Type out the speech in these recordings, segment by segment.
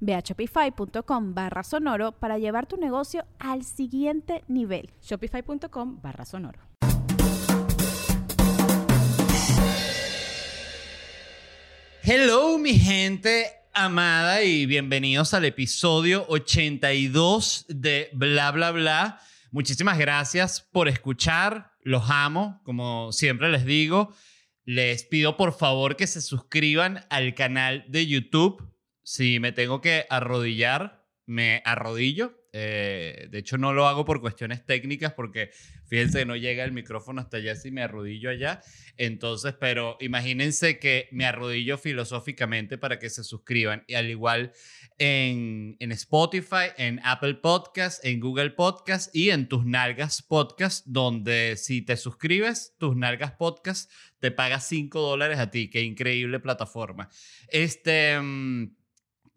Ve a shopify.com barra sonoro para llevar tu negocio al siguiente nivel. Shopify.com barra sonoro. Hello mi gente amada y bienvenidos al episodio 82 de Bla Bla Bla. Muchísimas gracias por escuchar, los amo, como siempre les digo. Les pido por favor que se suscriban al canal de YouTube si me tengo que arrodillar, me arrodillo. Eh, de hecho, no lo hago por cuestiones técnicas porque fíjense que no llega el micrófono hasta allá si me arrodillo allá. Entonces, pero imagínense que me arrodillo filosóficamente para que se suscriban. Y al igual en, en Spotify, en Apple Podcast, en Google Podcast y en Tus Nalgas Podcast, donde si te suscribes, Tus Nalgas Podcast te paga 5 dólares a ti. Qué increíble plataforma. Este. Mm,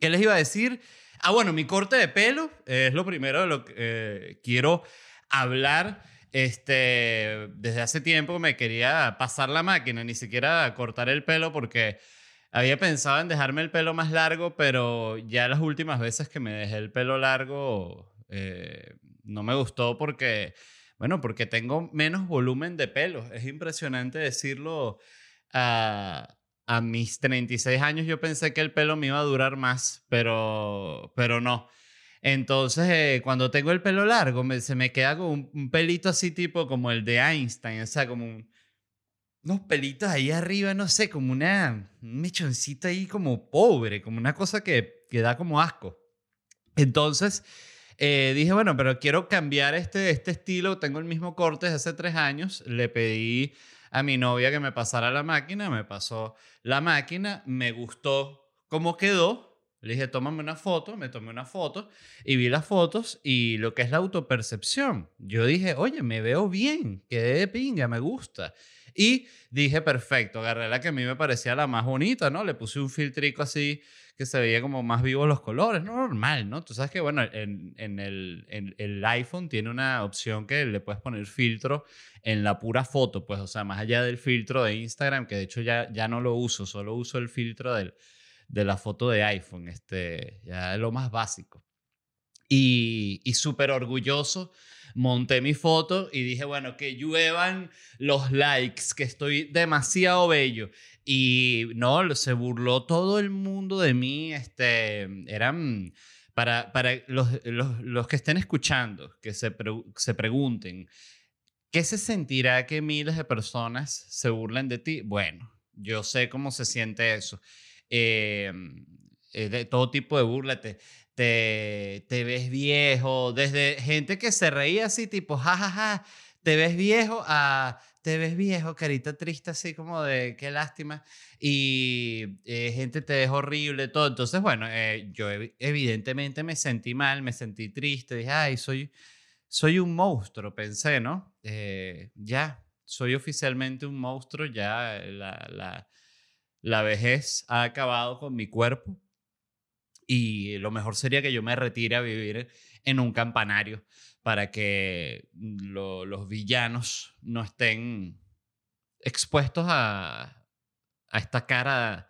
¿Qué les iba a decir? Ah, bueno, mi corte de pelo es lo primero de lo que eh, quiero hablar. Este, desde hace tiempo me quería pasar la máquina, ni siquiera cortar el pelo porque había pensado en dejarme el pelo más largo, pero ya las últimas veces que me dejé el pelo largo eh, no me gustó porque, bueno, porque tengo menos volumen de pelo. Es impresionante decirlo. a a mis 36 años yo pensé que el pelo me iba a durar más, pero, pero no. Entonces, eh, cuando tengo el pelo largo, se me queda como un, pelito así tipo como el de Einstein, o sea, como unos pelitos ahí arriba, no sé, como una, un mechoncito ahí como pobre, como una cosa que, que da como asco. Entonces, eh, dije, bueno, pero quiero cambiar este, este estilo, tengo el mismo corte desde hace tres años, le pedí a mi novia que me pasara la máquina, me pasó la máquina, me gustó cómo quedó. Le dije, tómame una foto, me tomé una foto y vi las fotos y lo que es la autopercepción. Yo dije, oye, me veo bien, quedé de pinga, me gusta. Y dije, perfecto, agarré la que a mí me parecía la más bonita, ¿no? Le puse un filtrico así que se veía como más vivos los colores, no normal, ¿no? Tú sabes que, bueno, en, en, el, en, el, iPhone tiene una opción que le puedes poner filtro en la pura foto, pues, o sea, más allá del filtro de Instagram, que de hecho ya, ya no lo uso, solo uso el filtro del, de la foto de iPhone, este, ya es lo más básico. Y, y súper orgulloso monté mi foto y dije, bueno, que lluevan los likes, que estoy demasiado bello. Y no, se burló todo el mundo de mí. Este, eran para, para los, los, los que estén escuchando, que se, se pregunten, ¿qué se sentirá que miles de personas se burlen de ti? Bueno, yo sé cómo se siente eso. Em, eh, de todo tipo de burla. Te, te, ves viejo, desde gente que se reía así, tipo, jajaja, ja, ja, te ves viejo, a te ves viejo, carita triste, así como de qué lástima, y eh, gente te ves horrible, todo. Entonces, bueno, eh, yo evidentemente me sentí mal, me sentí triste, dije, ay, soy, soy un monstruo, pensé, ¿no? Eh, ya, soy oficialmente un monstruo, ya la, la, la vejez ha acabado con mi cuerpo y lo mejor sería que yo me retire a vivir en un campanario para que los villanos no estén expuestos a, a esta cara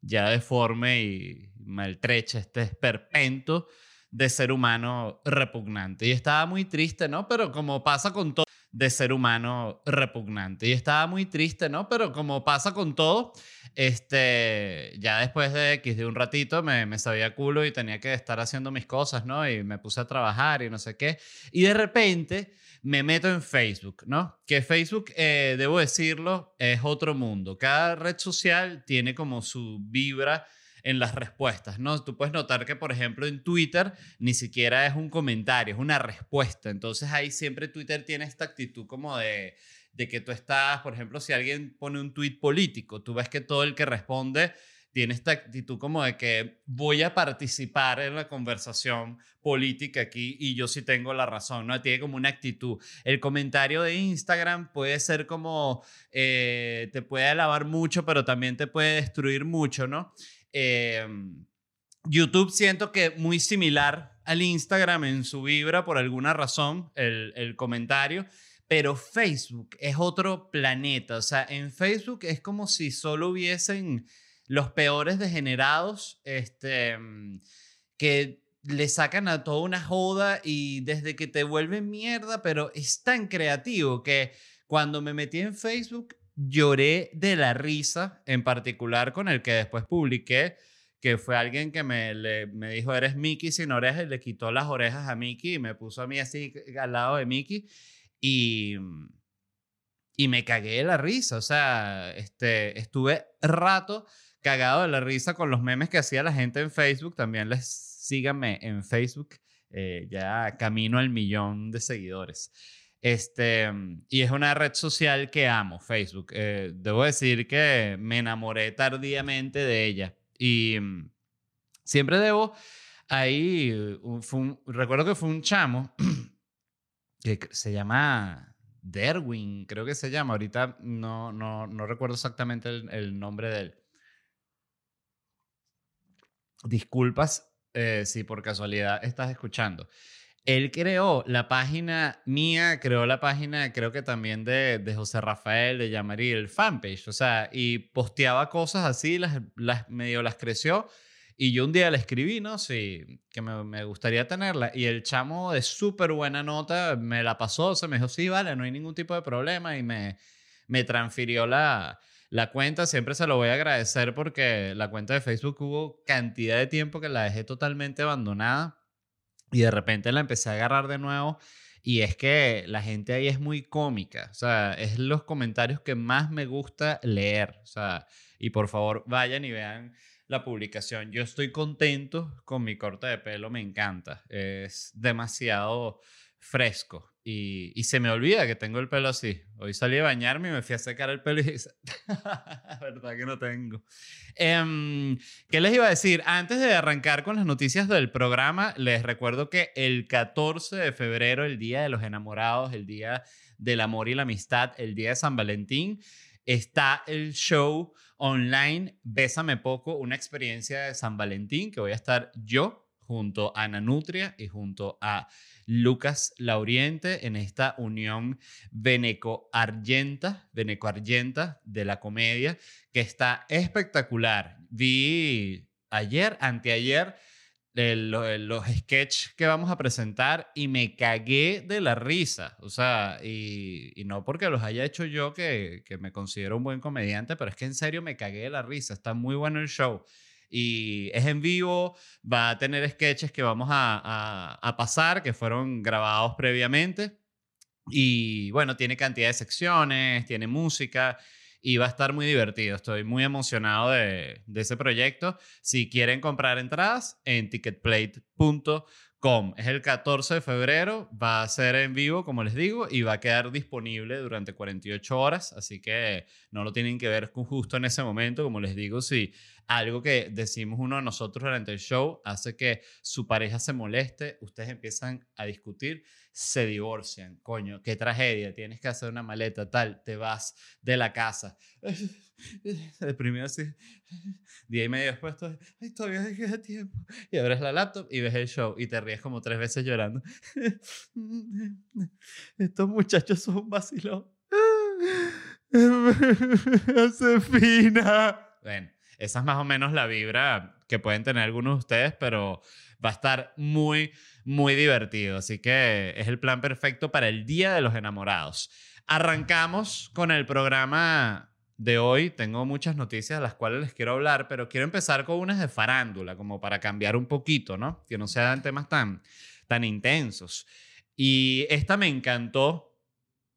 ya deforme y maltrecha, este esperpento de ser humano repugnante. Y estaba muy triste, ¿no? Pero como pasa con todo, de ser humano repugnante. Y estaba muy triste, ¿no? Pero como pasa con todo, este, ya después de X de un ratito me, me sabía culo y tenía que estar haciendo mis cosas, ¿no? Y me puse a trabajar y no sé qué. Y de repente me meto en Facebook, ¿no? Que Facebook, eh, debo decirlo, es otro mundo. Cada red social tiene como su vibra en las respuestas, ¿no? Tú puedes notar que, por ejemplo, en Twitter ni siquiera es un comentario, es una respuesta. Entonces ahí siempre Twitter tiene esta actitud como de, de que tú estás, por ejemplo, si alguien pone un tweet político, tú ves que todo el que responde tiene esta actitud como de que voy a participar en la conversación política aquí y yo sí tengo la razón, ¿no? Tiene como una actitud. El comentario de Instagram puede ser como, eh, te puede alabar mucho, pero también te puede destruir mucho, ¿no? Em, YouTube siento que muy similar al Instagram en su vibra por alguna razón, el, el comentario. Pero Facebook es otro planeta. O sea, en Facebook es como si solo hubiesen los peores degenerados este, que le sacan a toda una joda y desde que te vuelven mierda, pero es tan creativo que cuando me metí en Facebook lloré de la risa, en particular con el que después publiqué, que fue alguien que me, me dijo, eres Mickey sin orejas, y le quitó las orejas a Mickey y me puso a mí así al lado de Mickey. Y, y me cagué de la risa, o sea, este, estuve rato cagado de la risa con los memes que hacía la gente en Facebook. También les síganme en Facebook, eh, ya camino al millón de seguidores. Este, y es una red social que amo, Facebook. Eh, debo decir que me enamoré tardíamente de ella. Y mm, siempre debo, ahí, recuerdo que fue un chamo que se llama Derwin, creo que se llama. Ahorita no, no, no recuerdo exactamente el, nombre de él. Disculpas eh, si por casualidad estás escuchando. Él creó la página mía, creó la página, creo que también de, de José Rafael, de Yamari, el fanpage, o sea, y posteaba cosas así, las, las medio las creció. Y yo un día le escribí, ¿no? Sí, que me, me gustaría tenerla. Y el chamo de súper buena nota me la pasó, se me dijo, sí, vale, no hay ningún tipo de problema. Y me, me transfirió la, la cuenta. Siempre se lo voy a agradecer porque la cuenta de Facebook hubo cantidad de tiempo que la dejé totalmente abandonada y de repente la empecé a agarrar de nuevo. Y es que la gente ahí es muy cómica. O sea, es los comentarios que más me gusta leer. O sea, y por favor vayan y vean la publicación. Yo estoy contento con mi corte de pelo, me encanta. Es demasiado fresco. Y, se me olvida que tengo el pelo así. Hoy salí a bañarme y me fui a secar el pelo y dije, verdad que no tengo. Em, ¿Qué les iba a decir? Antes de arrancar con las noticias del programa, les recuerdo que el 14 de febrero, el Día de los Enamorados, el Día del Amor y la Amistad, el Día de San Valentín, está el show online Bésame Poco, una experiencia de San Valentín que voy a estar yo junto a Ana Nutria y junto a Lucas Lauriente en esta unión veneco-argenta, veneco-argenta de la comedia, que está espectacular. Vi ayer, anteayer, los sketches que vamos a presentar y me cagué de la risa. O sea, y, no porque los haya hecho yo, que, que, me considero un buen comediante, pero es que en serio me cagué de la risa. Está muy bueno el show y es en vivo, va a tener sketches que vamos a, a, pasar, que fueron grabados previamente. Y bueno, tiene cantidad de secciones, tiene música y va a estar muy divertido. Estoy muy emocionado de, de ese proyecto. Si quieren comprar entradas, en ticketplate.com. Es el 14 de febrero, va a ser en vivo, como les digo, y va a quedar disponible durante 48 horas, así que no lo tienen que ver justo en ese momento, como les digo, si algo que decimos uno de nosotros durante el show hace que su pareja se moleste, ustedes empiezan a discutir, se divorcian, coño, qué tragedia, tienes que hacer una maleta, tal, te vas de la casa. Deprimido así, día y medio después, ay, todavía queda tiempo. Y abres la laptop y ves el show y te ríes como tres veces llorando. Estos muchachos son un vacilón. Josefina. Bueno, esa es más o menos la vibra que pueden tener algunos de ustedes, pero Va a estar muy, muy divertido. Así que es el plan perfecto para el Día de los Enamorados. Arrancamos con el programa de hoy. Tengo muchas noticias de las cuales les quiero hablar, pero quiero empezar con unas de farándula, como para cambiar un poquito, ¿no? Que no sean temas tan, tan intensos. Y esta me encantó.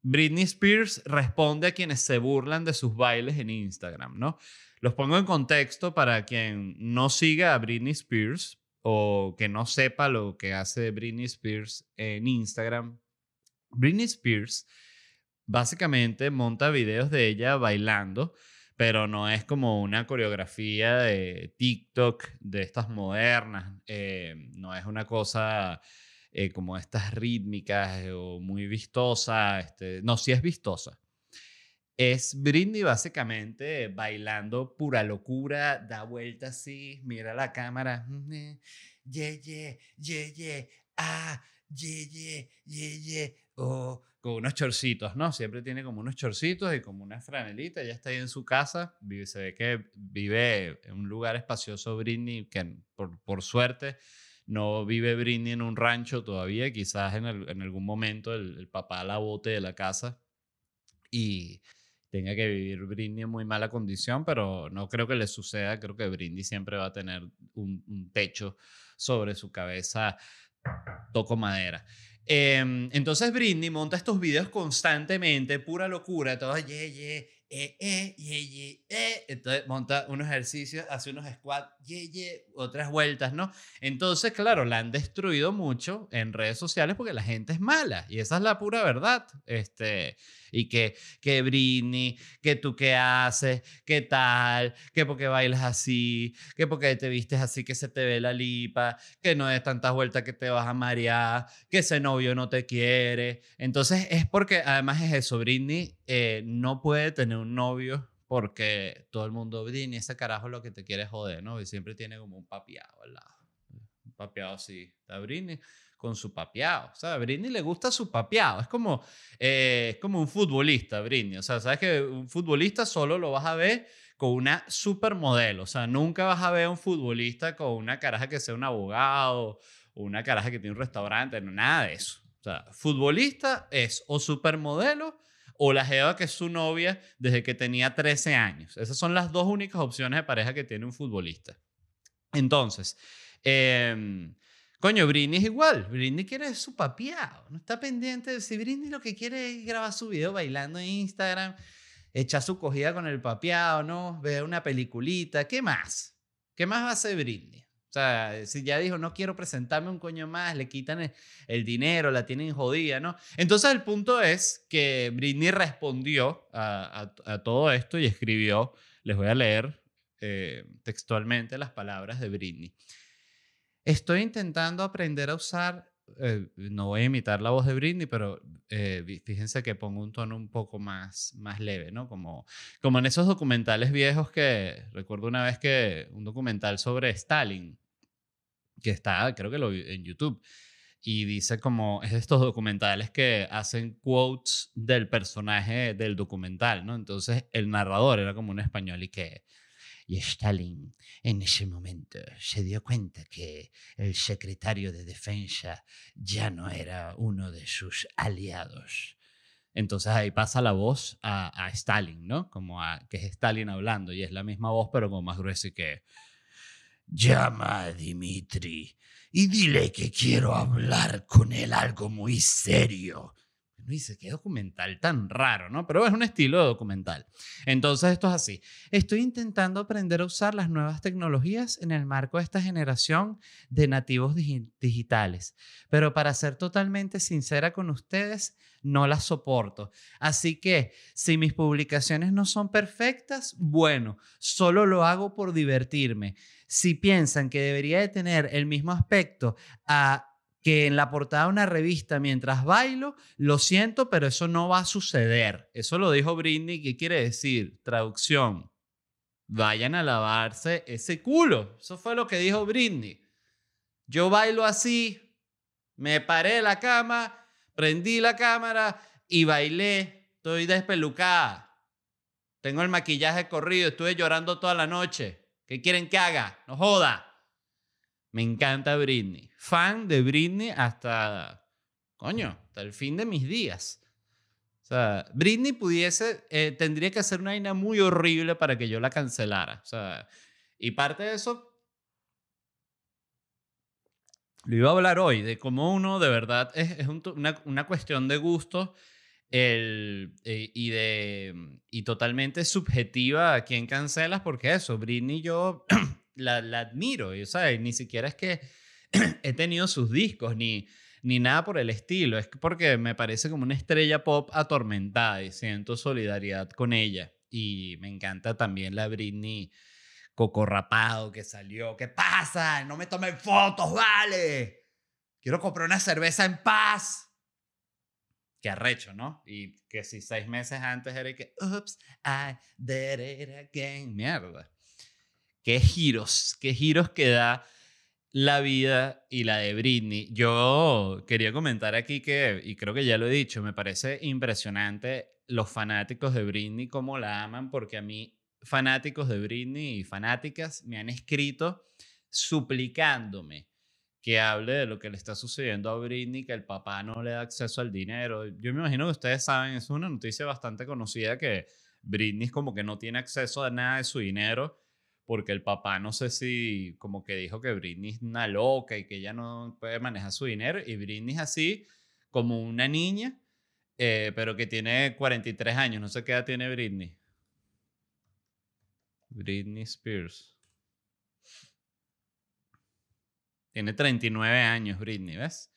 Britney Spears responde a quienes se burlan de sus bailes en Instagram, ¿no? Los pongo en contexto para quien no siga a Britney Spears o que no sepa lo que hace Britney Spears en Instagram. Britney Spears básicamente monta videos de ella bailando, pero no es como una coreografía de TikTok de estas modernas, eh, no es una cosa eh, como estas rítmicas o muy vistosa, este, no, sí es vistosa, es Britney básicamente bailando pura locura, da vuelta así, mira la cámara. Ye, ye, ye, ye, ah, ye, ye, ye, ye, oh, con unos chorcitos, ¿no? Siempre tiene como unos chorcitos y como una franelita. Ya está ahí en su casa. Vive, se ve que vive en un lugar espacioso Britney, que por, por suerte no vive Britney en un rancho todavía. Quizás en, en algún momento el, el papá la bote de la casa. Y tenga que vivir Britney en muy mala condición, pero no creo que le suceda. Creo que Britney siempre va a tener un, techo sobre su cabeza, toco madera. Em, entonces Britney monta estos videos constantemente, pura locura, todo, ye, ye, eh, eh, ye, ye, eh. Entonces monta unos ejercicios, hace unos squats, ye, ye, otras vueltas, ¿no? Entonces, claro, la han destruido mucho en redes sociales porque la gente es mala y esa es la pura verdad. Este, y que, que Britney, que tú qué haces, qué tal, que porque bailas así, que porque te vistes así que se te ve la lipa, que no des tantas vueltas que te vas a marear, que ese novio no te quiere. Entonces es porque además es eso, Britney eh, no puede tener un novio porque todo el mundo, Britney, ese carajo lo que te quiere joder, ¿no? Y siempre tiene como un papiado al lado. Un papiado así. Está Britney con su papeado. O sea, a Britney le gusta su papeado. Es como, eh, como un futbolista, Britney. O sea, sabes que un futbolista solo lo vas a ver con una supermodelo. O sea, nunca vas a ver a un futbolista con una caraja que sea un abogado una caraja que tiene un restaurante. No, nada de eso. O sea, futbolista es o supermodelo o la jeva que es su novia desde que tenía 13 años. Esas son las dos únicas opciones de pareja que tiene un futbolista. Entonces, eh, Coño, Britney es igual. Britney quiere su papiado. No está pendiente de si Britney lo que quiere es grabar su video bailando en Instagram, echar su cogida con el papiado, ¿no? Ver una peliculita. ¿Qué más? ¿Qué más va a hacer Britney? O sea, si ya dijo, no quiero presentarme un coño más, le quitan el, dinero, la tienen jodida, ¿no? Entonces el punto es que Britney respondió a, todo esto y escribió, les voy a leer eh, textualmente las palabras de Britney. Estoy intentando aprender a usar, eh, no voy a imitar la voz de Britney, pero eh, fíjense que pongo un tono un poco más, más leve, ¿no? Como, como en esos documentales viejos que recuerdo una vez que un documental sobre Stalin, que está, creo que lo vi en YouTube, y dice como, es de estos documentales que hacen quotes del personaje del documental, ¿no? Entonces el narrador era como un español y que y Stalin en ese momento se dio cuenta que el secretario de defensa ya no era uno de sus aliados. Entonces ahí pasa la voz a, Stalin, ¿no? Como a, que es Stalin hablando y es la misma voz pero como más gruesa que llama a Dimitri y dile que quiero hablar con él algo muy serio dice, qué documental tan raro, ¿no? Pero es un estilo de documental. Entonces esto es así. Estoy intentando aprender a usar las nuevas tecnologías en el marco de esta generación de nativos digitales. Pero para ser totalmente sincera con ustedes, no las soporto. Así que si mis publicaciones no son perfectas, bueno, solo lo hago por divertirme. Si piensan que debería de tener el mismo aspecto a que en la portada de una revista mientras bailo, lo siento, pero eso no va a suceder. Eso lo dijo Britney, ¿qué quiere decir? Traducción. Vayan a lavarse ese culo. Eso fue lo que dijo Britney. Yo bailo así, me paré de la cama, prendí la cámara y bailé. Estoy despelucada. Tengo el maquillaje corrido, estuve llorando toda la noche. ¿Qué quieren que haga? No joda. Me encanta Britney. Fan de Britney hasta, coño, hasta el fin de mis días. O sea, Britney pudiese, eh, tendría que hacer una vaina muy horrible para que yo la cancelara. O sea, y parte de eso lo iba a hablar hoy, de cómo uno de verdad es, un una, cuestión de gusto el, eh, y, de, y totalmente subjetiva a quién cancelas, porque eso, Britney yo la, admiro, y, y ni siquiera es que he tenido sus discos, ni, ni nada por el estilo, es que porque me parece como una estrella pop atormentada y siento solidaridad con ella. Y me encanta también la Britney coco rapado que salió. ¿Qué pasa? No me tomen fotos, vale. Quiero comprar una cerveza en paz. Qué arrecho, ¿no? Y que si seis meses antes era que, oops, I did it again. Mierda. Qué giros, qué giros que da la vida y la de Britney. Yo quería comentar aquí que, y creo que ya lo he dicho, me parece impresionante los fanáticos de Britney, cómo la aman, porque a mí fanáticos de Britney y fanáticas me han escrito suplicándome que hable de lo que le está sucediendo a Britney, que el papá no le da acceso al dinero. Yo me imagino que ustedes saben, es una noticia bastante conocida que Britney es como que no tiene acceso a nada de su dinero porque el papá no sé si como que dijo que Britney es una loca y que ella no puede manejar su dinero y Britney es así como una niña, eh, pero que tiene 43 años, no sé qué edad tiene Britney. Britney Spears. Tiene 39 años Britney, ¿ves?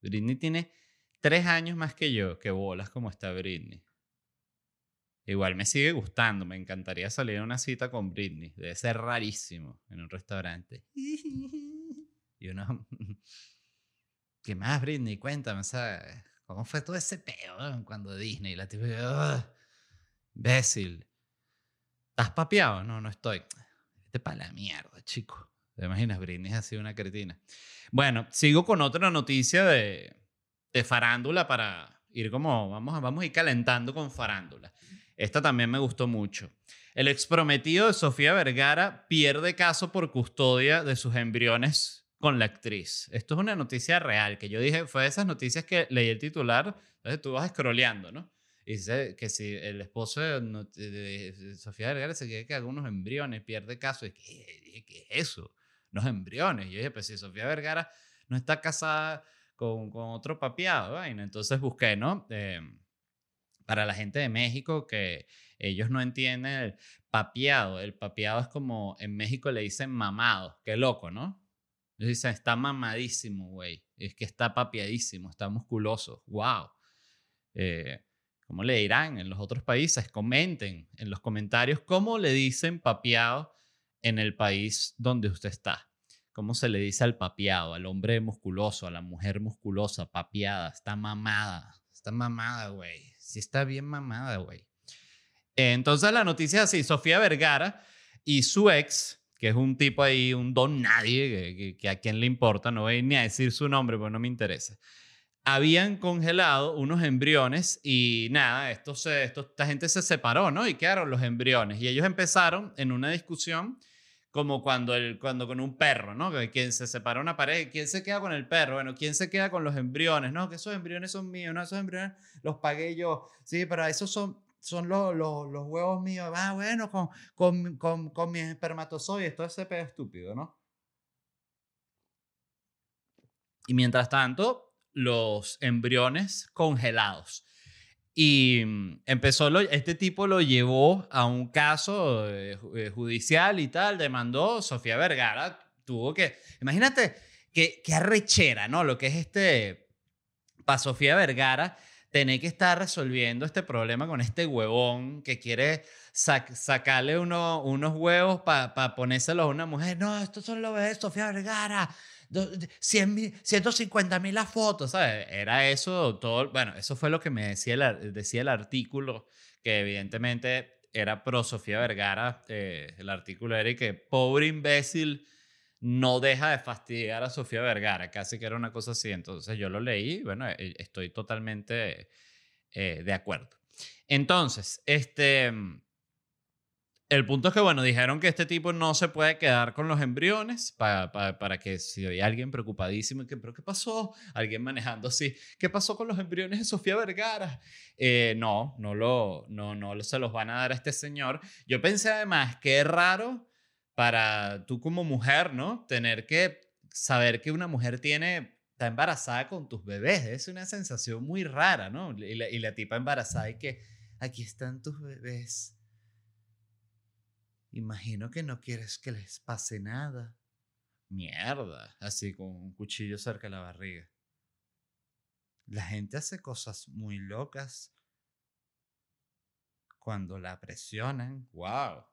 Britney tiene 3 años más que yo, que bolas como está Britney. Igual me sigue gustando, me encantaría salir a una cita con Britney. Debe ser rarísimo en un restaurante. Y uno, ¿qué más Britney? Cuéntame, ¿sabes? ¿Cómo fue todo ese peo eh, cuando Disney? La tipo, "Ugh, imbécil. ¿Estás papeado? No, no estoy. Vete para la mierda, chico. ¿Te imaginas? Britney es así una cretina. Bueno, sigo con otra noticia de, de farándula para ir como, vamos, vamos a ir calentando con farándula. Esta también me gustó mucho. El exprometido de Sofía Vergara pierde caso por custodia de sus embriones con la actriz. Esto es una noticia real, que yo dije, fue de esas noticias que leí el titular, entonces tú vas scrolleando, ¿no? Y dice que si el esposo de, Sofía Vergara se queda que algunos embriones, pierde caso. Y ¿qué, ¿qué es eso? Los embriones. Y yo dije, pues si Sofía Vergara no está casada con, con otro papiado, vaina. Entonces busqué, ¿no? Eh, para la gente de México que ellos no entienden el papiado. El papiado es como en México le dicen mamado. Qué loco, ¿no? Ellos dicen, está mamadísimo, güey. Es que está papiadísimo, está musculoso. ¡Wow! Eh, ¿Cómo le dirán en los otros países? Comenten en los comentarios cómo le dicen papiado en el país donde usted está. ¿Cómo se le dice al papiado, al hombre musculoso, a la mujer musculosa, papiada? Está mamada. Está mamada, güey. Está bien mamada, güey. Entonces la noticia es así, Sofía Vergara y su ex, que es un tipo ahí, un don nadie, que a quién le importa, no voy ni a decir su nombre porque no me interesa. Habían congelado unos embriones y nada, esto se, esto, esta gente se separó, ¿no? Y quedaron los embriones. Y ellos empezaron en una discusión como cuando, el, cuando con un perro, ¿no? Que quien se separa una pareja, ¿quién se queda con el perro? Bueno, ¿quién se queda con los embriones? No, que esos embriones son míos, no, esos embriones los pagué yo. Sí, pero esos son, son los, los, los huevos míos. Ah, bueno, con, con, con, con mis espermatozoides, todo ese pedo estúpido, ¿no? Y mientras tanto, los embriones congelados. Y mm, empezó, lo- este tipo lo llevó a un caso eh, eh, judicial y tal, demandó Sofía Vergara, tuvo que, imagínate que, que arrechera, ¿no? Lo que es este, para Sofía Vergara, tener que estar resolviendo este problema con este huevón que quiere sac- sacarle uno- unos huevos para ponérselos a una mujer. No, estos son los de Sofía Vergara. Do- de- 100 mil, 150 mil las fotos, ¿sabes? Era eso todo. Bueno, eso fue lo que me decía el, decía el artículo, que evidentemente era pro Sofía Vergara. eh, el artículo era y que pobre imbécil no deja de fastidiar a Sofía Vergara, casi que era una cosa así. Entonces yo lo leí bueno, eh, estoy totalmente eh, de acuerdo. Entonces, este, El punto es que, bueno, dijeron que este tipo no se puede quedar con los embriones para, para, que si hay alguien preocupadísimo, que, ¿pero qué pasó? Alguien manejando así, ¿qué pasó con los embriones de Sofía Vergara? Eh, no, no, lo, no, no se los van a dar a este señor. Yo pensé además que raro para tú como mujer, ¿no? Tener que saber que una mujer tiene, está embarazada con tus bebés. Es una sensación muy rara, ¿no? Y la, y la tipa embarazada y que aquí están tus bebés Imagino que no quieres que les pase nada. Mierda, así con un cuchillo cerca de la barriga. La gente hace cosas muy locas cuando la presionan. ¡Wow!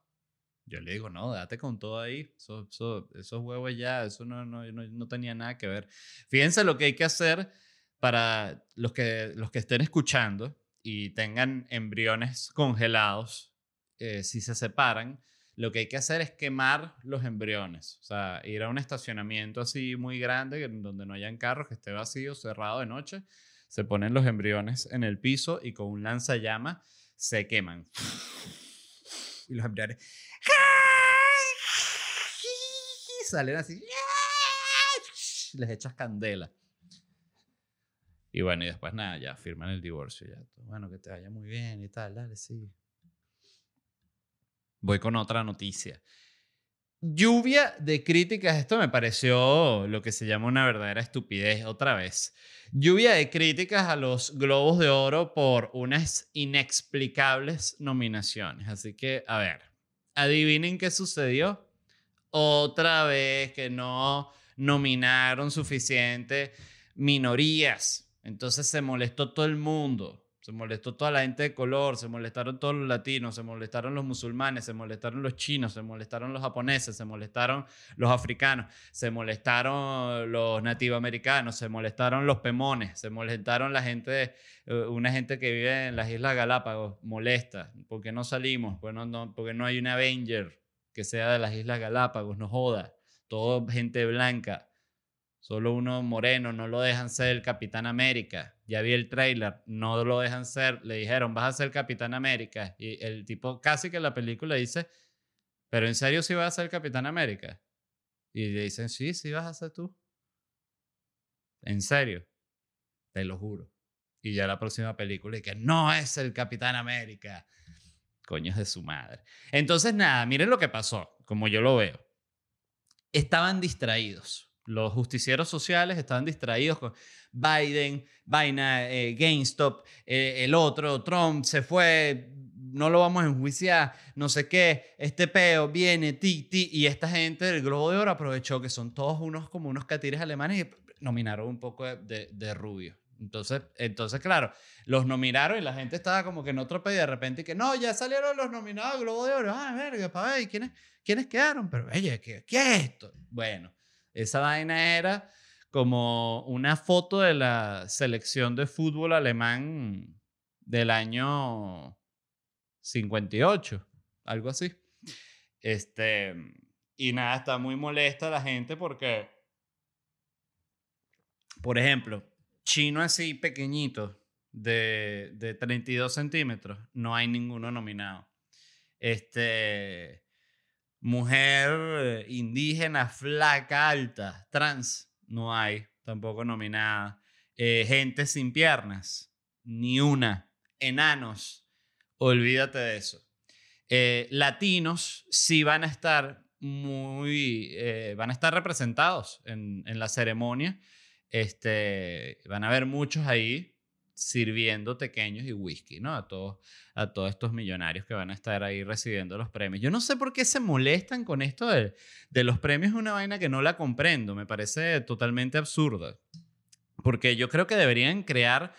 Yo le digo, no, date con todo ahí. Eso, esos huevos ya, eso no, no, no, tenía nada que ver. Fíjense lo que hay que hacer para los que, los que estén escuchando y tengan embriones congelados, eh, si se separan, lo que hay que hacer es quemar los embriones. O sea, ir a un estacionamiento así muy grande, donde no hayan carros, que esté vacío, cerrado de noche. Se ponen los embriones en el piso y con un lanzallamas se queman. Y los embriones salen así. Les echas candela. Y bueno, y después nada, ya firman el divorcio. Ya. Bueno, que te vaya muy bien y tal, dale, sí. Voy con otra noticia. Lluvia de críticas. Esto me pareció lo que se llama una verdadera estupidez otra vez. Lluvia de críticas a los Globos de Oro por unas inexplicables nominaciones. Así que, a ver, adivinen qué sucedió. Otra vez que no nominaron suficiente minorías. Entonces se molestó todo el mundo. Se molestó toda la gente de color, se molestaron todos los latinos, se molestaron los musulmanes, se molestaron los chinos, se molestaron los japoneses, se molestaron los africanos, se molestaron los nativoamericanos, se molestaron los pemones, se molestaron la gente, eh, una gente que vive en las Islas Galápagos, molesta. ¿Por qué no salimos? Pues no, porque no hay un Avenger que sea de las Islas Galápagos, no joda. Todo gente blanca. Solo uno moreno, no lo dejan ser el Capitán América. Ya vi el trailer, no lo dejan ser. Le dijeron, vas a ser Capitán América. Y el tipo casi que la película dice, pero en serio sí vas a ser Capitán América. Y le dicen, sí, sí vas a ser tú. En serio, te lo juro. Y ya la próxima película y que no es el Capitán América. Coños de su madre. Entonces, nada, miren lo que pasó, como yo lo veo. Estaban distraídos los justicieros sociales estaban distraídos con Biden, vaina, eh, GameStop, eh, el otro, Trump se fue, no lo vamos a enjuiciar, no sé qué, este peo viene, ti, y esta gente del Globo de Oro aprovechó que son todos unos como unos catires alemanes y nominaron un poco de, de, rubio. Entonces, entonces, claro, los nominaron y la gente estaba como que en otro pedo y de repente que no, ya salieron los nominados al Globo de Oro. Ah, verga, para ver, ¿quiénes, ¿quiénes quedaron? Pero, oye, ¿qué, ¿qué es esto? Bueno, esa vaina era como una foto de la selección de fútbol alemán del año 58, algo así. Este, y nada, está muy molesta la gente porque, por ejemplo, chino así pequeñito, de, de 32 centímetros, no hay ninguno nominado. Este, Mujer eh, indígena, flaca, alta, trans, no hay, tampoco nominada. Eh, gente sin piernas, ni una. Enanos, olvídate de eso. Eh, latinos sí van a estar muy, van a estar representados en, en la ceremonia. Este, van a haber muchos ahí, sirviendo pequeños y whisky, ¿no? A todos, a todos estos millonarios que van a estar ahí recibiendo los premios. Yo no sé por qué se molestan con esto de, de los premios, es una vaina que no la comprendo, me parece totalmente absurda. Porque yo creo que deberían crear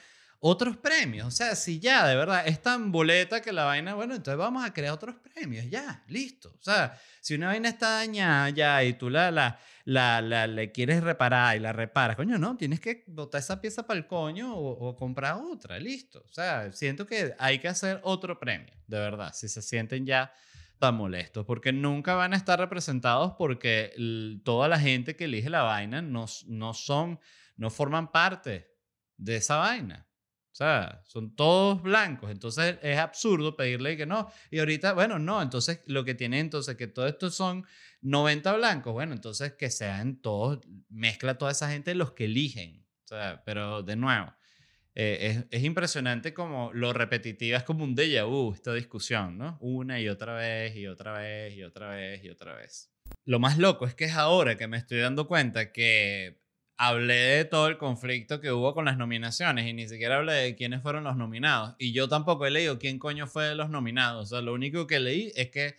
otros premios. O sea, si ya de verdad es tan boleta que la vaina, bueno, entonces vamos a crear otros premios, ya, listo. O sea, si una vaina está dañada ya y tú la, la, la, la le quieres reparar y la reparas, coño, no, tienes que botar esa pieza para el coño o, o, comprar otra, listo. O sea, siento que hay que hacer otro premio, de verdad, si se sienten ya tan molestos, porque nunca van a estar representados porque toda la gente que elige la vaina no, no son, no forman parte de esa vaina. O sea, son todos blancos. Entonces es absurdo pedirle que no. Y ahorita, bueno, no. Entonces lo que tiene entonces que todo esto son 90 blancos. Bueno, entonces que sean todos, mezcla toda esa gente los que eligen. O sea, pero de nuevo, eh, es, es, impresionante como lo repetitiva es como un déjà vu esta discusión, ¿no? Una y otra vez y otra vez y otra vez y otra vez. Lo más loco es que es ahora que me estoy dando cuenta que hablé de todo el conflicto que hubo con las nominaciones y ni siquiera hablé de quiénes fueron los nominados. Y yo tampoco he leído quién coño fue de los nominados. O sea, lo único que leí es que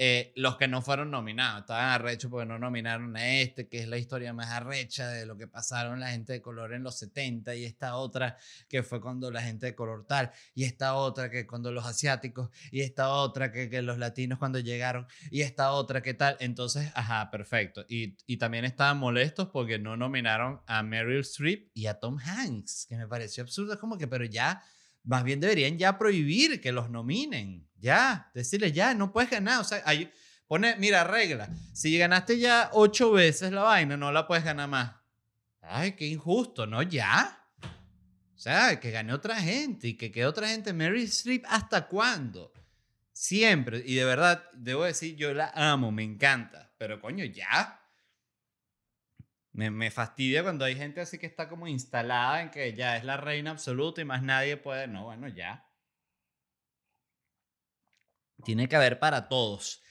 eh, los que no fueron nominados. Estaban arrechos porque no nominaron a este, que es la historia más arrecha de lo que pasaron la gente de color en los 70, y esta otra que fue cuando la gente de color tal, y esta otra que cuando los asiáticos, y esta otra que, que los latinos cuando llegaron, y esta otra que tal. Entonces, ajá, perfecto. Y, y también estaban molestos porque no nominaron a Meryl Streep y a Tom Hanks, que me pareció absurdo. Es como que, pero ya más bien deberían ya prohibir que los nominen. Ya, decirle ya, no puedes ganar. O sea, hay, pone, mira, regla. Si ganaste ya ocho veces la vaina, no la puedes ganar más. Ay, qué injusto, ¿no? Ya. O sea, que gane otra gente y que quede otra gente. Mary Streep, ¿hasta cuándo? Siempre. Y de verdad, debo decir, yo la amo, me encanta. Pero coño, ya. Me, me, fastidia cuando hay gente así que está como instalada en que ya es la reina absoluta y más nadie puede. No, bueno, ya. Tiene que haber para todos.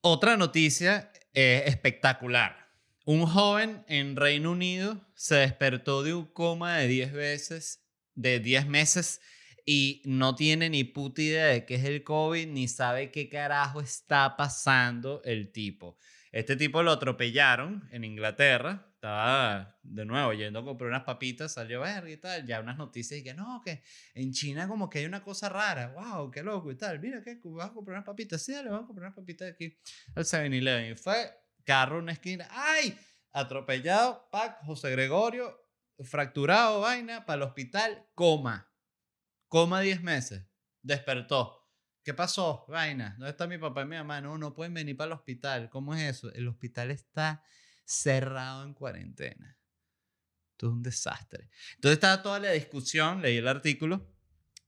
Otra noticia eh, espectacular. Un joven en Reino Unido se despertó de un coma de 10 veces, de 10 meses, y no tiene ni puta idea de qué es el COVID, ni sabe qué carajo está pasando el tipo. Este tipo lo atropellaron en Inglaterra. Estaba de nuevo yendo a comprar unas papitas, salió verga y tal. Ya unas noticias y que no, que en China como que hay una cosa rara. ¡Wow! ¡Qué loco y tal! Mira, que vas a comprar unas papitas. Sí, le voy a comprar unas papitas aquí al 7-Eleven. Y fue carro una esquina. ¡Ay! Atropellado, pac, José Gregorio, fracturado, vaina, para el hospital, coma. Coma 10 meses. Despertó. ¿Qué pasó? Vaina, ¿dónde está mi papá y mi mamá? No, no pueden venir para el hospital. ¿Cómo es eso? El hospital está cerrado en cuarentena. Todo un desastre. Entonces estaba toda la discusión, leí el artículo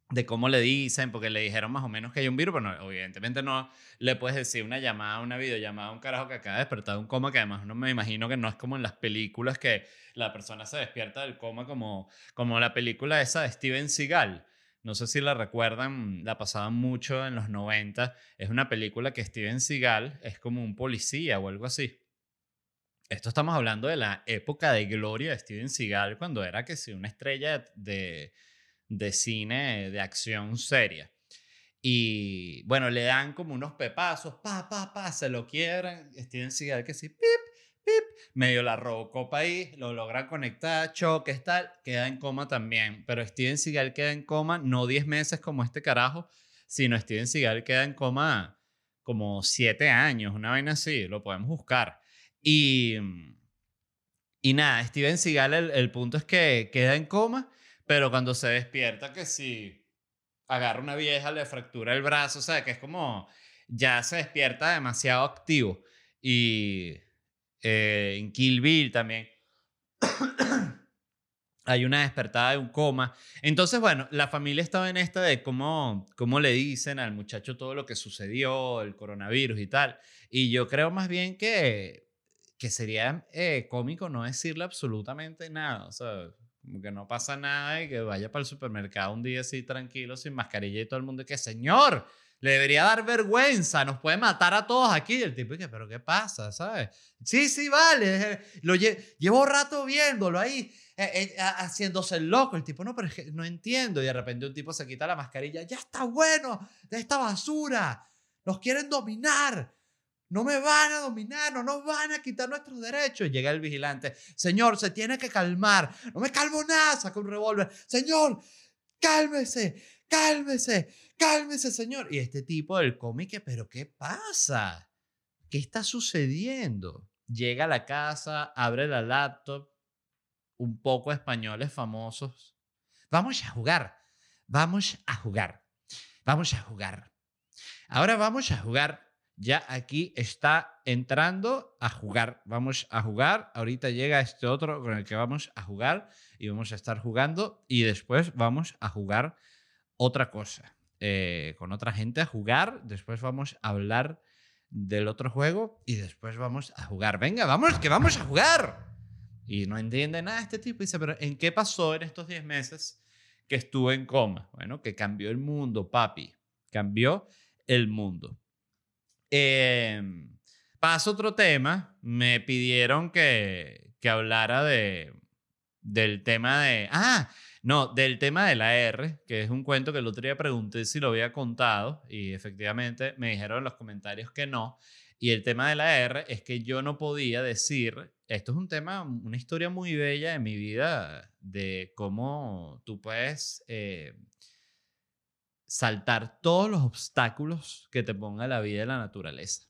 de cómo le dicen, porque le dijeron más o menos que hay un virus, pero no, evidentemente no le puedes decir una llamada, una videollamada a un carajo que acaba de despertar de un coma, que además no me imagino que no es como en las películas que la persona se despierta del coma como, como la película esa de Steven Seagal no sé si la recuerdan, la pasaban mucho en los 90. Es una película que Steven Seagal es como un policía o algo así. Esto estamos hablando de la época de gloria de Steven Seagal cuando era que sí, una estrella de, de cine de acción seria. Y bueno, le dan como unos pepazos, pa, pa, pa, se lo quiebran. Steven Seagal que sí, pip, pip, medio la Robocopa ahí, lo logran conectar, choques, tal, queda en coma también. Pero Steven Seagal queda en coma no 10 meses como este carajo, sino Steven Seagal queda en coma como 7 años, una vaina así, lo podemos buscar. Y, y nada, Steven Seagal, el, el punto es que queda en coma, pero cuando se despierta, que si agarra una vieja, le fractura el brazo, o sea, que es como ya se despierta demasiado activo. Y eh, en Kill Bill también. Hay una despertada de un coma. Entonces, bueno, la familia estaba en esta de cómo, cómo le dicen al muchacho todo lo que sucedió, el coronavirus y tal. Y yo creo más bien que, que sería eh, cómico no decirle absolutamente nada. O sea, que no pasa nada y que vaya para el supermercado un día así tranquilo, sin mascarilla y todo el mundo que, señor, le debería dar vergüenza, nos puede matar a todos aquí. el tipo dice, pero ¿qué pasa? ¿Sabes? Sí, sí, vale. Lo llevo rato viéndolo ahí, eh, eh, haciéndose el loco. El tipo, no, pero es que no entiendo. Y de repente un tipo se quita la mascarilla. Ya está bueno de esta basura. Nos quieren dominar. No me van a dominar, no nos van a quitar nuestros derechos. Llega el vigilante. Señor, se tiene que calmar. No me calmo nada. Saca un revólver. Señor, cálmese, cálmese cálmese, señor. Y este tipo del cómic, pero ¿qué pasa? ¿Qué está sucediendo? Llega a la casa, abre la laptop, un poco españoles famosos. Vamos a jugar, vamos a jugar, vamos a jugar. Ahora vamos a jugar ya aquí está entrando a jugar. Vamos a jugar. Ahorita llega este otro con el que vamos a jugar y vamos a estar jugando y después vamos a jugar otra cosa. eh, con otra gente a jugar. Después vamos a hablar del otro juego y después vamos a jugar. Venga, vamos, que vamos a jugar. Y no entiende nada este tipo. Dice, pero ¿en qué pasó en estos 10 meses que estuve en coma? Bueno, que cambió el mundo, papi. Cambió el mundo. Eh, paso otro tema. Me pidieron que, que hablara de, del tema de... Ah, no, del tema de la R, que es un cuento que el otro día pregunté si lo había contado y efectivamente me dijeron en los comentarios que no. Y el tema de la R es que yo no podía decir, esto es un tema, una historia muy bella de mi vida, de cómo tú puedes eh, saltar todos los obstáculos que te ponga la vida y la naturaleza.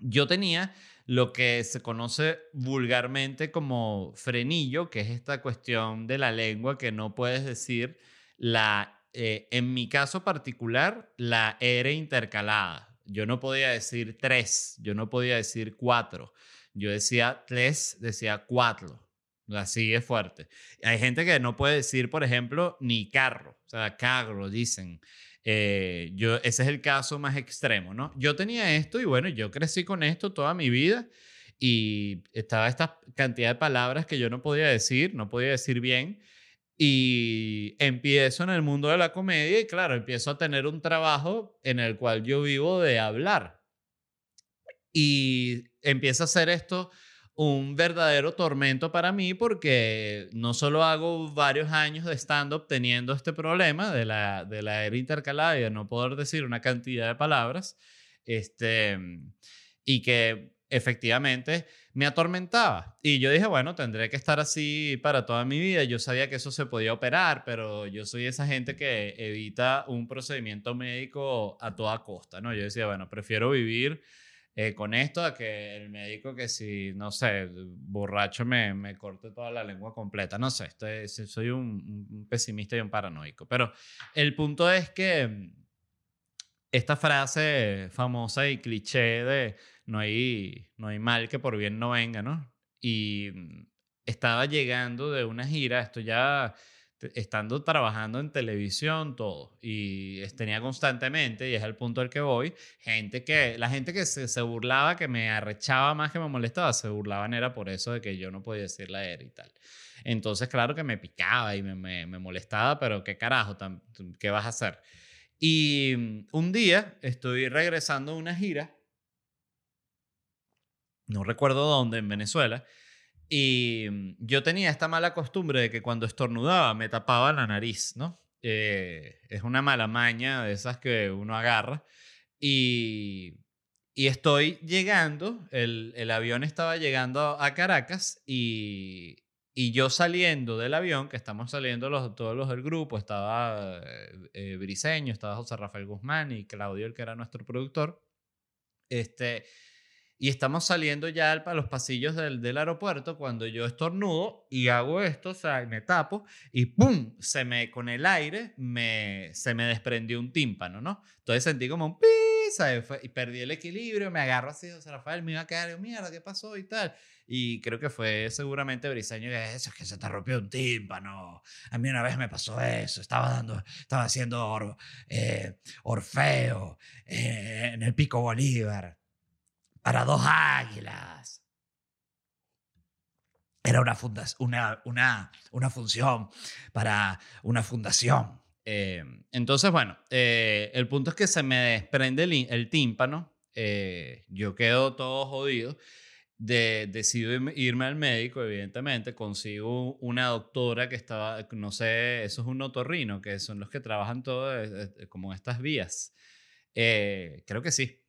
Yo tenía lo que se conoce vulgarmente como frenillo, que es esta cuestión de la lengua que no puedes decir la, eh, en mi caso particular, la R intercalada. Yo no podía decir tres, yo no podía decir cuatro. Yo decía tres, decía cuatro. Así es fuerte. Hay gente que no puede decir, por ejemplo, ni carro. O sea, carro, dicen. Eh, yo, ese es el caso más extremo, ¿no? Yo tenía esto y bueno, yo crecí con esto toda mi vida y estaba esta cantidad de palabras que yo no podía decir, no podía decir bien. Y empiezo en el mundo de la comedia y claro, empiezo a tener un trabajo en el cual yo vivo de hablar. Y empiezo a hacer esto un verdadero tormento para mí porque no solo hago varios años de stand-up teniendo este problema de la, de la era intercalada y de no poder decir una cantidad de palabras, este, y que efectivamente me atormentaba. Y yo dije, bueno, tendré que estar así para toda mi vida. Yo sabía que eso se podía operar, pero yo soy esa gente que evita un procedimiento médico a toda costa, ¿no? Yo decía, bueno, prefiero vivir eh, con esto a que el médico que si, no sé, borracho me, me corte toda la lengua completa. No sé, estoy, soy un, un pesimista y un paranoico. Pero el punto es que esta frase famosa y cliché de no hay, no hay mal que por bien no venga, ¿no? Y estaba llegando de una gira, esto ya estando trabajando en televisión, todo, y tenía constantemente, y es el punto al que voy, gente que, la gente que se, se, burlaba, que me arrechaba más que me molestaba, se burlaban era por eso de que yo no podía decir la era y tal. Entonces, claro que me picaba y me, me, me molestaba, pero qué carajo, ¿qué vas a hacer? Y un día estoy regresando a una gira, no recuerdo dónde, en Venezuela, y yo tenía esta mala costumbre de que cuando estornudaba me tapaba la nariz, ¿no? Eh, es una mala maña de esas que uno agarra. Y, estoy llegando, el, el, avión estaba llegando a Caracas y, y, yo saliendo del avión, que estamos saliendo todos los del grupo, estaba eh, Briseño, estaba José Rafael Guzmán y Claudio, el que era nuestro productor. Este, y estamos saliendo ya para los pasillos del, del, aeropuerto cuando yo estornudo y hago esto, o sea, me tapo y ¡pum! Se me, con el aire, me, se me desprendió un tímpano, ¿no? Entonces sentí como un pi, ¿sabes? y perdí el equilibrio, me agarro así, José Rafael, me iba a quedar, mierda, ¿qué pasó? Y tal. Y creo que fue seguramente Briseño que eso es que se te rompió un tímpano. A mí una vez me pasó eso, estaba dando, estaba haciendo eh, Orfeo eh, en el Pico Bolívar para dos águilas. Era una, funda una, una, una función para una fundación. Eh, entonces, bueno, eh, el punto es que se me desprende el, tímpano, eh, yo quedo todo jodido, de, decido irme al médico, evidentemente, consigo una doctora que estaba, no sé, eso es un otorrino, que son los que trabajan todo como estas vías. creo que sí,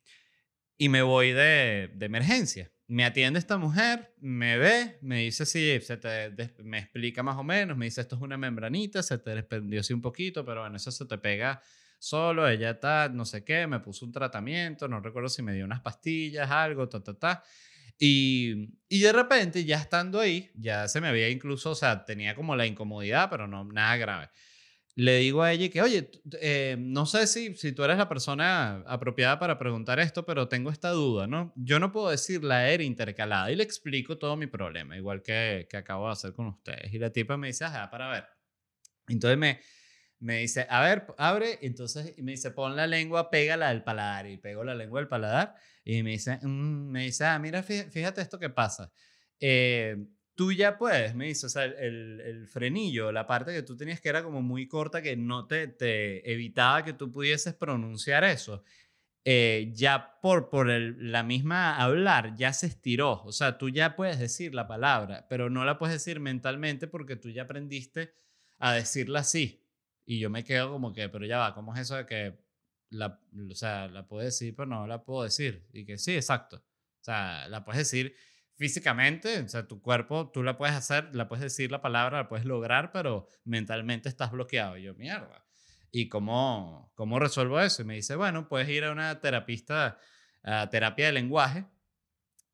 y me voy de, de, emergencia. Me atiende esta mujer, me ve, me dice si se te, me explica más o menos, me dice esto es una membranita, se te desprendió así un poquito, pero bueno, eso se te pega solo, ella está, no sé qué, me puso un tratamiento, no recuerdo si me dio unas pastillas, algo, ta, ta, ta. Y, y de repente, ya estando ahí, ya se me había incluso, o sea, tenía como la incomodidad, pero no nada grave. Le digo a ella que, oye, eh, no sé si, si tú eres la persona apropiada para preguntar esto, pero tengo esta duda, ¿no? Yo no puedo decir la era intercalada y le explico todo mi problema, igual que, que acabo de hacer con ustedes. Y la tipa me dice, ajá, para ver. Entonces me, me dice, a ver, abre, entonces me dice, pon la lengua, pégala al paladar. Y pego la lengua al paladar y me dice, "Mm", me dice, ah, mira, fí- fíjate esto que pasa. Eh, tú ya puedes, me dice, o sea, el, el frenillo, la parte que tú tenías que era como muy corta, que no te, te evitaba que tú pudieses pronunciar eso. eh, ya por, por el- la misma hablar, ya se estiró. O sea, tú ya puedes decir la palabra, pero no la puedes decir mentalmente porque tú ya aprendiste a decirla así. Y yo me quedo como que, pero ya va, ¿cómo es eso de que la, o sea, la puedo decir, pero no la puedo decir? Y que sí, exacto. O sea, la puedes decir físicamente, o sea, tu cuerpo, tú la puedes hacer, la puedes decir la palabra, la puedes lograr, pero mentalmente estás bloqueado. Y yo, mierda. ¿Y cómo, cómo resuelvo eso? Y me dice, bueno, puedes ir a una terapista, a terapia de lenguaje,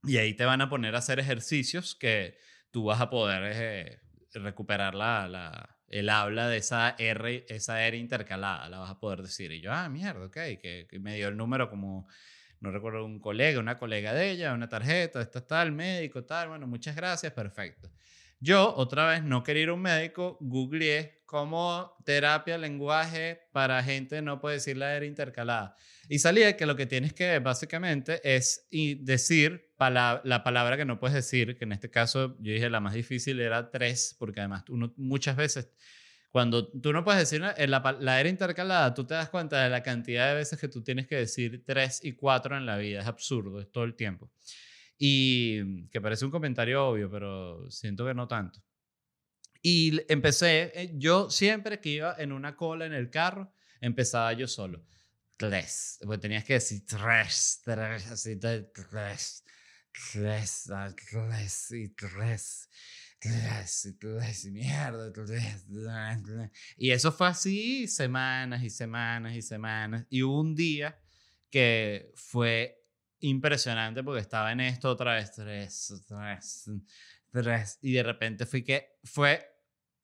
y ahí te van a poner a hacer ejercicios que tú vas a poder eh, recuperar la, la- el habla de esa R, esa R intercalada, la vas a poder decir. Y yo, ah, mierda, ok, que, que me dio el número como, no recuerdo, un colega, una colega de ella, una tarjeta, esta tal, médico, tal, bueno, muchas gracias, perfecto. Yo, otra vez, no quería ir a un médico, googleé como terapia lenguaje para gente no puede decir la R intercalada. Y salía que lo que tienes que básicamente es decir la palabra que no puedes decir, que en este caso yo dije la más difícil era tres, porque además uno muchas veces cuando tú no puedes decir la, la, la era intercalada, tú te das cuenta de la cantidad de veces que tú tienes que decir tres y cuatro en la vida. Es absurdo, es todo el tiempo. Y que parece un comentario obvio, pero siento que no tanto. Y empecé, eh, yo siempre que iba en una cola en el carro, empezaba yo solo. Tres. Pues tenías que decir tres, tres, así, tres, tres, ah, tres, y tres, tres, y tres, y mierda, tres, tres, tres. Y eso fue así semanas y semanas y semanas. Y hubo un día que fue impresionante porque estaba en esto otra vez, tres, tres, tres. Y de repente fui que fue,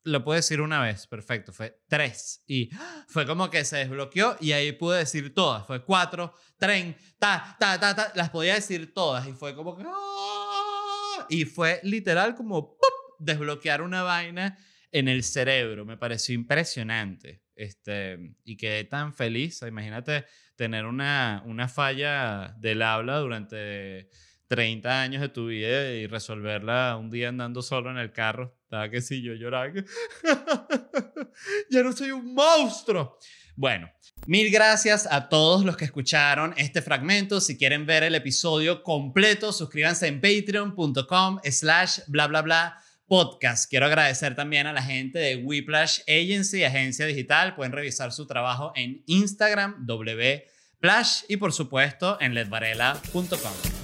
lo puedo decir una vez, perfecto, fue tres. Y fue como que se desbloqueó y ahí pude decir todas. Fue cuatro, tren, ta, ta, ta, ta. Las podía decir todas y fue como que... ¡ah! Y fue literal como desbloquear una vaina en el cerebro. Me pareció impresionante. Este, y quedé tan feliz. Imagínate tener una, una falla del habla durante 30 años de tu vida y resolverla un día andando solo en el carro. Estaba que sí, yo lloraba. ya no soy un monstruo. Bueno, mil gracias a todos los que escucharon este fragmento. Si quieren ver el episodio completo, suscríbanse en patreon.com slash bla bla bla podcast. Quiero agradecer también a la gente de Whiplash Agency, agencia digital. Pueden revisar su trabajo en Instagram, wplash y por supuesto en ledvarela.com.